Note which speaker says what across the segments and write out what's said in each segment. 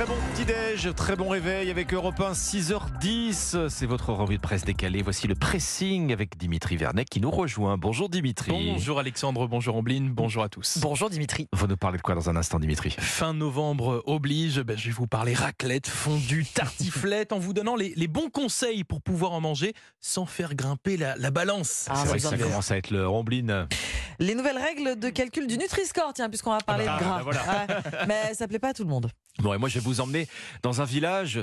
Speaker 1: Très bon petit-déj, très bon réveil avec Europe 1, 6h10. C'est votre revue de presse décalée. Voici le pressing avec Dimitri Vernet qui nous rejoint. Bonjour Dimitri.
Speaker 2: Bonjour Alexandre, bonjour Ambline, bonjour à tous.
Speaker 3: Bonjour Dimitri.
Speaker 1: Vous nous parlez de quoi dans un instant, Dimitri?
Speaker 2: Fin novembre oblige, ben, je vais vous parler raclette, fondue, tartiflette en vous donnant les, les bons conseils pour pouvoir en manger sans faire grimper la, la balance.
Speaker 3: Ah,
Speaker 1: C'est vrai que
Speaker 3: ça
Speaker 1: commence à être le Rombline.
Speaker 3: Les nouvelles règles de calcul du Nutri-Score, tiens, puisqu'on va parler
Speaker 1: Ah,
Speaker 3: de gras.
Speaker 1: bah voilà.
Speaker 3: Ouais. Mais ça plaît pas à tout le monde.
Speaker 1: Bon, et moi, je vais vous emmener dans un village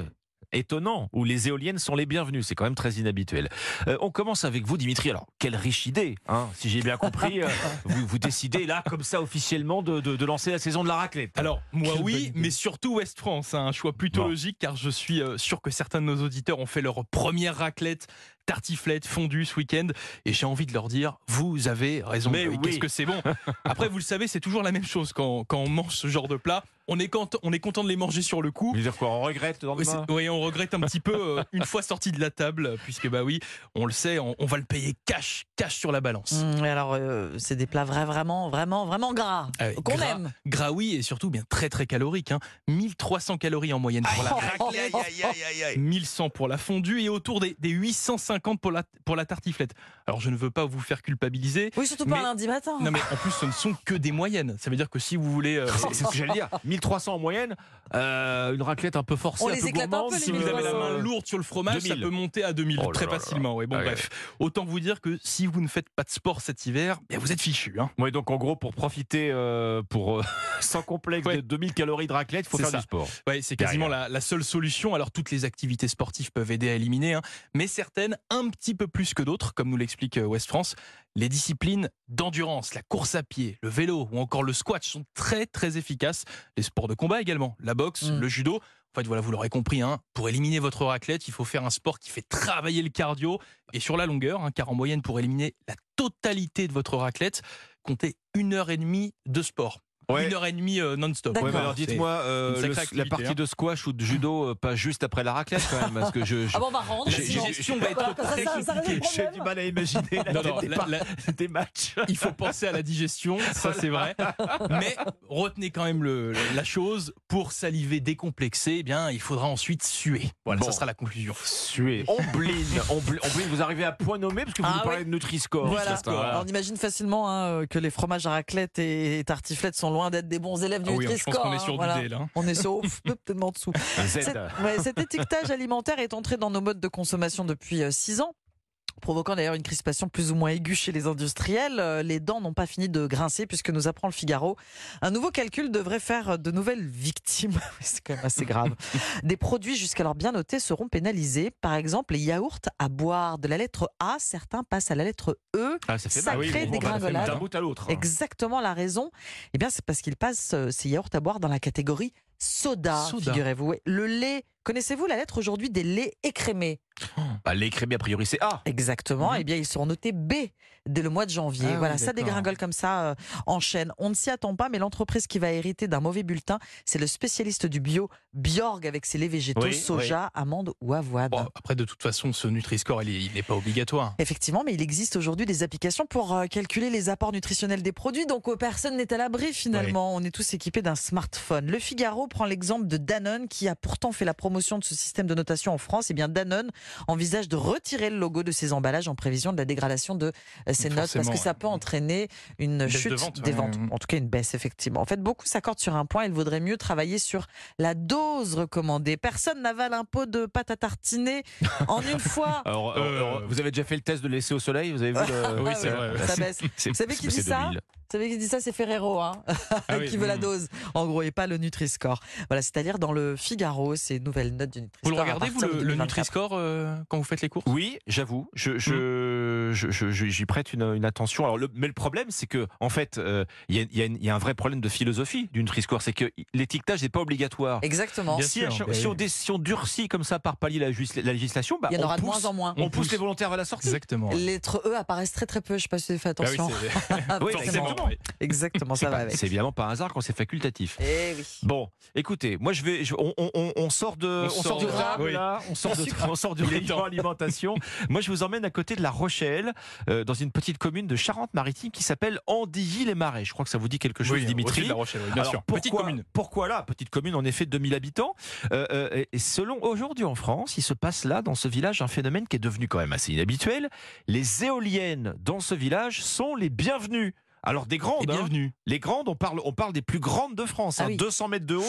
Speaker 1: étonnant où les éoliennes sont les bienvenues. C'est quand même très inhabituel. Euh, on commence avec vous, Dimitri. Alors, quelle riche idée, hein si j'ai bien compris. euh, vous, vous décidez là, comme ça, officiellement, de, de- de lancer la saison de la raclette.
Speaker 2: Alors, moi
Speaker 1: Quelle
Speaker 2: oui, mais surtout Ouest France. hein, un choix plutôt
Speaker 1: Bon.
Speaker 2: logique car je suis euh, sûr que certains de nos auditeurs ont fait leur première raclette, tartiflette, fondue ce week-end. Et j'ai envie de leur dire, vous avez raison.
Speaker 1: Mais oui.
Speaker 2: Qu'est-ce que c'est bon? Après, vous le savez, c'est toujours la même chose quand, quand on mange ce genre de plat. On est, content, on est content de les manger sur le coup.
Speaker 1: Dire quoi On regrette dans le
Speaker 2: Oui, on regrette un petit peu euh, une fois sorti de la table, puisque bah oui, on le sait, on, on va le payer cash, cash sur la balance.
Speaker 3: Et alors, euh, c'est des plats vra- vraiment, vraiment, vraiment gras.
Speaker 2: Ah oui,
Speaker 3: Qu'on
Speaker 2: gras,
Speaker 3: aime.
Speaker 2: Gras oui, et surtout bien très très calorique. Hein. 1300 calories en moyenne pour la
Speaker 3: raclette.
Speaker 2: 1100 pour la fondue et autour des, des 850 pour la, pour la tartiflette. Alors je ne veux pas vous faire culpabiliser.
Speaker 3: Oui, surtout pas
Speaker 2: Mais-
Speaker 3: un lundi matin.
Speaker 2: Non mais en plus ce ne sont que des moyennes. Ça veut dire que si vous voulez... euh,
Speaker 1: C'est c'est ce que j'allais dire. 1300 en moyenne, euh, une raclette un peu forcée,
Speaker 3: On
Speaker 1: un
Speaker 3: les
Speaker 1: peu
Speaker 3: éclate un
Speaker 1: gourmande.
Speaker 3: peu, les
Speaker 2: si vous avez la
Speaker 3: 1300.
Speaker 2: main lourde sur le fromage,
Speaker 1: 2000.
Speaker 2: ça peut monter à 2000
Speaker 1: Oh là
Speaker 2: très
Speaker 1: là là.
Speaker 2: facilement. Ouais, bon
Speaker 1: Ah ouais.
Speaker 2: bref, autant vous dire que si vous ne faites pas de sport cet hiver, eh, vous êtes fichu. Hein.
Speaker 1: Oui, donc en gros, pour profiter, euh, pour euh, sans complexe
Speaker 2: Ouais.
Speaker 1: de 2000 calories de raclette, il faut
Speaker 2: C'est
Speaker 1: faire
Speaker 2: ça.
Speaker 1: du sport.
Speaker 2: Ouais, c'est quasiment la, la seule solution. Alors toutes les activités sportives peuvent aider à éliminer, hein, mais certaines un petit peu plus que d'autres, comme nous l'explique euh, West France. Les disciplines d'endurance, la course à pied, le vélo ou encore le squat sont très très efficaces. Les sports de combat également, la boxe,
Speaker 3: Mm.
Speaker 2: le judo. En fait, voilà, vous l'aurez compris, hein, pour éliminer votre raclette, il faut faire un sport qui fait travailler le cardio et sur la longueur, hein, car en moyenne, pour éliminer la totalité de votre raclette, comptez une heure et demie de sport.
Speaker 1: Ouais.
Speaker 2: Une heure et demie euh, non-stop.
Speaker 1: Ouais, alors dites-moi, euh, la partie
Speaker 2: hein.
Speaker 1: de squash ou de judo, euh, pas juste après la raclette quand même, parce que je, je-
Speaker 3: Ah bon, on va rendre.
Speaker 1: J'ai- j'ai-
Speaker 2: va être
Speaker 3: ça-
Speaker 2: très
Speaker 3: ça- ça le
Speaker 2: compliquée.
Speaker 3: problème.
Speaker 1: mal à imaginer la
Speaker 2: Non, non,
Speaker 1: des,
Speaker 2: la-
Speaker 1: par-
Speaker 2: la-
Speaker 1: des matchs.
Speaker 2: il faut penser à la digestion, ça c'est vrai. Mais retenez quand même le, la chose, pour saliver décomplexé, eh bien, il faudra ensuite suer. Voilà,
Speaker 1: Bon.
Speaker 2: ça sera la conclusion.
Speaker 1: Suer. Ombline. Ombline. Vous arrivez à point nommé parce que vous
Speaker 3: Ah
Speaker 1: nous parlez
Speaker 3: oui.
Speaker 1: de Nutri-Score.
Speaker 3: Voilà.
Speaker 1: Ça.
Speaker 3: On imagine facilement hein, que les fromages à raclette et tartiflette sont loin d'être des bons élèves du
Speaker 2: Ah oui, je pense
Speaker 3: Nutri-Score.
Speaker 2: qu'on est
Speaker 3: hein,
Speaker 2: sur
Speaker 3: voilà.
Speaker 2: du dé là. hein.
Speaker 3: On est sur peut-être en dessous. Cet, ouais, cet étiquetage alimentaire est entré dans nos modes de consommation depuis 6 ans provoquant d'ailleurs une crispation plus ou moins aiguë chez les industriels. Euh, Les dents n'ont pas fini de grincer puisque nous apprend le Figaro. Un nouveau calcul devrait faire de nouvelles victimes. C'est quand même assez grave. Des produits jusqu'alors bien notés seront pénalisés. Par exemple, les yaourts à boire de la lettre A, certains passent à la lettre E.
Speaker 1: Ah, ça fait
Speaker 3: Ça crée
Speaker 1: va
Speaker 3: dégringolade.
Speaker 1: D'un bout à l'autre.
Speaker 3: Exactement la raison. Eh bien, c'est parce qu'ils passent euh, ces yaourts à boire dans la catégorie soda,
Speaker 2: Soda.
Speaker 3: figurez-vous. Le lait, connaissez-vous la lettre aujourd'hui des laits écrémés
Speaker 1: Bah, les crémés, a priori, c'est A.
Speaker 3: Exactement.
Speaker 2: Mhm.
Speaker 3: Eh bien, ils seront notés B dès le mois de janvier.
Speaker 2: Ah oui,
Speaker 3: voilà, ça dégringole comme ça euh, en chaîne. On ne s'y attend pas, mais l'entreprise qui va hériter d'un mauvais bulletin, c'est le spécialiste du bio, Bjorg, avec ses laits végétaux,
Speaker 1: Oui,
Speaker 3: soja, amandes ou avoine.
Speaker 2: Bon, après, de toute façon, ce Nutri-Score, il n'est pas obligatoire.
Speaker 3: Effectivement, mais il existe aujourd'hui des applications pour euh, calculer les apports nutritionnels des produits, donc euh, personne n'est à l'abri finalement. On est tous équipés d'un smartphone. Le Figaro prend l'exemple de Danone qui a pourtant fait la promotion de ce système de notation en France. Et bien Danone envisage de retirer le logo de ses emballages en prévision de la dégradation de euh, ses notes parce que ça peut entraîner une
Speaker 2: de
Speaker 3: chute
Speaker 2: vente,
Speaker 3: des
Speaker 2: ouais.
Speaker 3: ventes. En tout cas, une baisse effectivement. En fait, beaucoup s'accordent sur un point. Il vaudrait mieux travailler sur la dose recommandée. Personne n'avale un pot de pâte à tartiner en une fois.
Speaker 1: Alors, euh,
Speaker 2: Euh,
Speaker 1: alors, vous avez déjà fait le test de laisser au soleil Vous avez vu le...
Speaker 2: Oui, c'est vrai.
Speaker 3: Ça baisse. Vous savez qui dit ça
Speaker 1: 2000.
Speaker 3: Vous savez qui dit ça? C'est Ferrero, hein,
Speaker 2: Ah oui,
Speaker 3: qui veut la
Speaker 2: mm.
Speaker 3: dose, en gros, et pas le Nutri-Score. Voilà, c'est-à-dire dans le Figaro, ces nouvelles notes du Nutri-Score.
Speaker 2: Vous le regardez, vous, le, le
Speaker 3: 2024.
Speaker 2: Nutri-Score, euh, quand vous faites les courses?
Speaker 1: Oui, j'avoue, je, je, je- je- je- j'y prête une, une attention. Alors, le- mais le problème, c'est que, en fait, euh, il y, a, il y a une- il y a un vrai problème de philosophie du Nutri-Score, c'est que l'étiquetage n'est pas obligatoire.
Speaker 3: Exactement.
Speaker 2: Bien
Speaker 1: Si,
Speaker 2: sûr,
Speaker 1: à chaque-
Speaker 2: bah
Speaker 1: si
Speaker 2: oui.
Speaker 1: on, si on durcit comme ça par palier la, législation, bah,
Speaker 3: Il y en
Speaker 1: on
Speaker 3: aura de
Speaker 1: pousse,
Speaker 3: moins en moins.
Speaker 1: On,
Speaker 2: On
Speaker 1: pousse
Speaker 2: pousse.
Speaker 1: les volontaires vers la sortie.
Speaker 2: Exactement.
Speaker 3: Les lettres E apparaissent très très peu, je sais pas si vous avez fait
Speaker 2: Ah oui,
Speaker 3: attention.
Speaker 2: c'est-
Speaker 1: Oui, exactement.
Speaker 2: oui.
Speaker 3: Exactement,
Speaker 1: C'est
Speaker 3: ça va
Speaker 1: pas-
Speaker 3: avec.
Speaker 1: c'est évidemment par hasard quand c'est facultatif.
Speaker 3: Eh oui.
Speaker 1: Bon, écoutez, moi je vais, on sort de de,
Speaker 2: On
Speaker 1: on
Speaker 2: sort
Speaker 1: sort du
Speaker 2: de-
Speaker 1: crabe,
Speaker 2: oui.
Speaker 1: là, on sort, de, on sort du rayon alimentation. Moi, je vous emmène à côté de La Rochelle, euh, dans une petite commune de Charente-Maritime qui s'appelle Andilly-les-Marais. Je crois que ça vous dit quelque chose,
Speaker 2: Oui,
Speaker 1: Dimitri.
Speaker 2: de La Rochelle, oui, bien
Speaker 1: Alors,
Speaker 2: sûr.
Speaker 1: Pourquoi,
Speaker 2: Petite commune.
Speaker 1: Pourquoi là Petite commune, en effet, de 2000 habitants. Euh, euh, et selon aujourd'hui en France, il se passe là, dans ce village, un phénomène qui est devenu quand même assez inhabituel. Les éoliennes dans ce village sont les bienvenues. Alors des
Speaker 2: Et
Speaker 1: grandes, hein.
Speaker 2: bienvenue.
Speaker 1: les grandes, on parle, on parle des plus grandes de France,
Speaker 3: Ah
Speaker 1: hein,
Speaker 3: oui.
Speaker 1: 200 mètres de haut,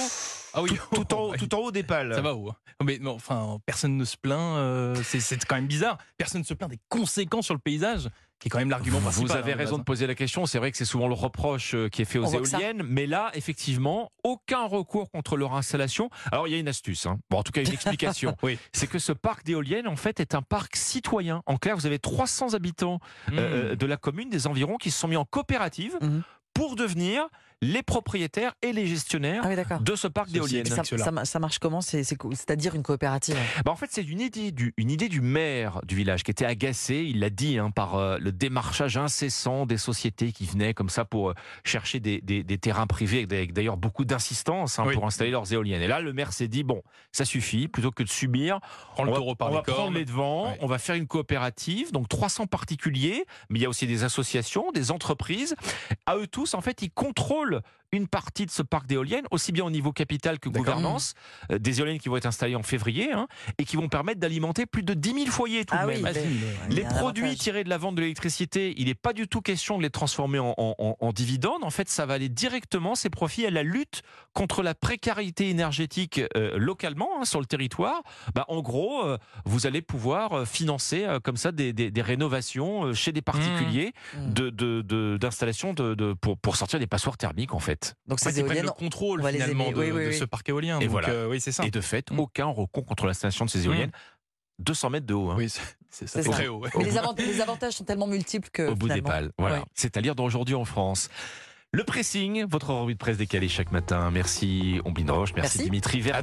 Speaker 2: Ah oui,
Speaker 1: tout, tout en, haut-
Speaker 2: Ouais.
Speaker 1: tout en haut des pales.
Speaker 2: Ça va où hein Mais non, enfin, personne ne se plaint. euh, c'est quand même bizarre. Personne ne se plaint des conséquences sur le paysage, qui est quand même l'argument principal.
Speaker 1: Vous avez
Speaker 2: hein,
Speaker 1: raison de poser la question. C'est vrai que c'est souvent le reproche euh, qui est fait aux
Speaker 3: On
Speaker 1: éoliennes, mais là, effectivement, aucun recours contre leur installation. Alors, il y a une astuce, hein. bon, en tout cas une explication.
Speaker 2: Oui.
Speaker 1: C'est que ce parc d'éoliennes, en fait, est un parc citoyen. En clair, vous avez 300 habitants euh,
Speaker 2: Mmh.
Speaker 1: de la commune, des environs, qui se sont mis en coopérative
Speaker 3: Mhm.
Speaker 1: pour devenir les propriétaires et les gestionnaires
Speaker 3: Ah oui,
Speaker 1: de ce parc d'éoliennes.
Speaker 3: Ça, ça ma- ça marche comment C'est- c'est co- C'est-à-dire une coopérative
Speaker 1: Bah, en fait, c'est une idée, du, une idée du maire du village qui était agacé, il l'a dit, hein, par euh, le démarchage incessant des sociétés qui venaient comme ça pour euh, chercher des, des- des terrains privés, avec d'ailleurs beaucoup d'insistance hein,
Speaker 2: Oui.
Speaker 1: pour installer leurs éoliennes. Et là, le maire s'est dit, bon, ça suffit, plutôt que de subir,
Speaker 2: Prends le
Speaker 1: on va,
Speaker 2: par
Speaker 1: on
Speaker 2: les
Speaker 1: va prendre les devants,
Speaker 2: Ouais.
Speaker 1: on va faire une coopérative, donc 300 particuliers, mais il y a aussi des associations, des entreprises. À eux tous, en fait, ils contrôlent cool une partie de ce parc d'éoliennes, aussi bien au niveau capital que gouvernance, euh, des éoliennes qui vont être installées en février hein, et qui vont permettre d'alimenter plus de 10 000 foyers tout
Speaker 3: Ah
Speaker 1: de
Speaker 3: oui,
Speaker 1: même.
Speaker 2: Ah,
Speaker 3: mais- y
Speaker 1: Les produits tirés de la vente de l'électricité, il n'est pas du tout question de les transformer en, en- en- en dividendes. En fait, ça va aller directement, ces profits, à la lutte contre la précarité énergétique euh, localement hein, sur le territoire. Bah, en gros, euh, vous allez pouvoir financer comme ça des, des- des rénovations chez des particuliers
Speaker 3: Mmh.
Speaker 1: de- de- de- d'installations de, de- pour, pour sortir des passoires thermiques en fait.
Speaker 3: Donc
Speaker 2: En fait,
Speaker 3: ces
Speaker 2: ils prennent
Speaker 3: éoliennes,
Speaker 2: le contrôle finalement
Speaker 3: aimer.
Speaker 2: de,
Speaker 3: Oui, oui,
Speaker 2: de
Speaker 3: oui.
Speaker 2: ce parc éolien.
Speaker 1: Et
Speaker 2: Donc,
Speaker 1: voilà.
Speaker 2: euh, oui, c'est ça.
Speaker 1: Et de fait,
Speaker 2: Mm.
Speaker 1: aucun recours contre l'installation de ces éoliennes. 200 mètres de haut. hein.
Speaker 2: Oui, c'est- ça. Très haut. ouais.
Speaker 3: mais les, avant- les avantages sont tellement multiples que
Speaker 1: au bout des pales. Voilà.
Speaker 3: Ouais.
Speaker 1: C'est à lire dans aujourd'hui en France. Le pressing, votre revue de presse décalée chaque matin. Merci Omblin Roche, merci,
Speaker 3: Merci.
Speaker 1: Dimitri Vernet.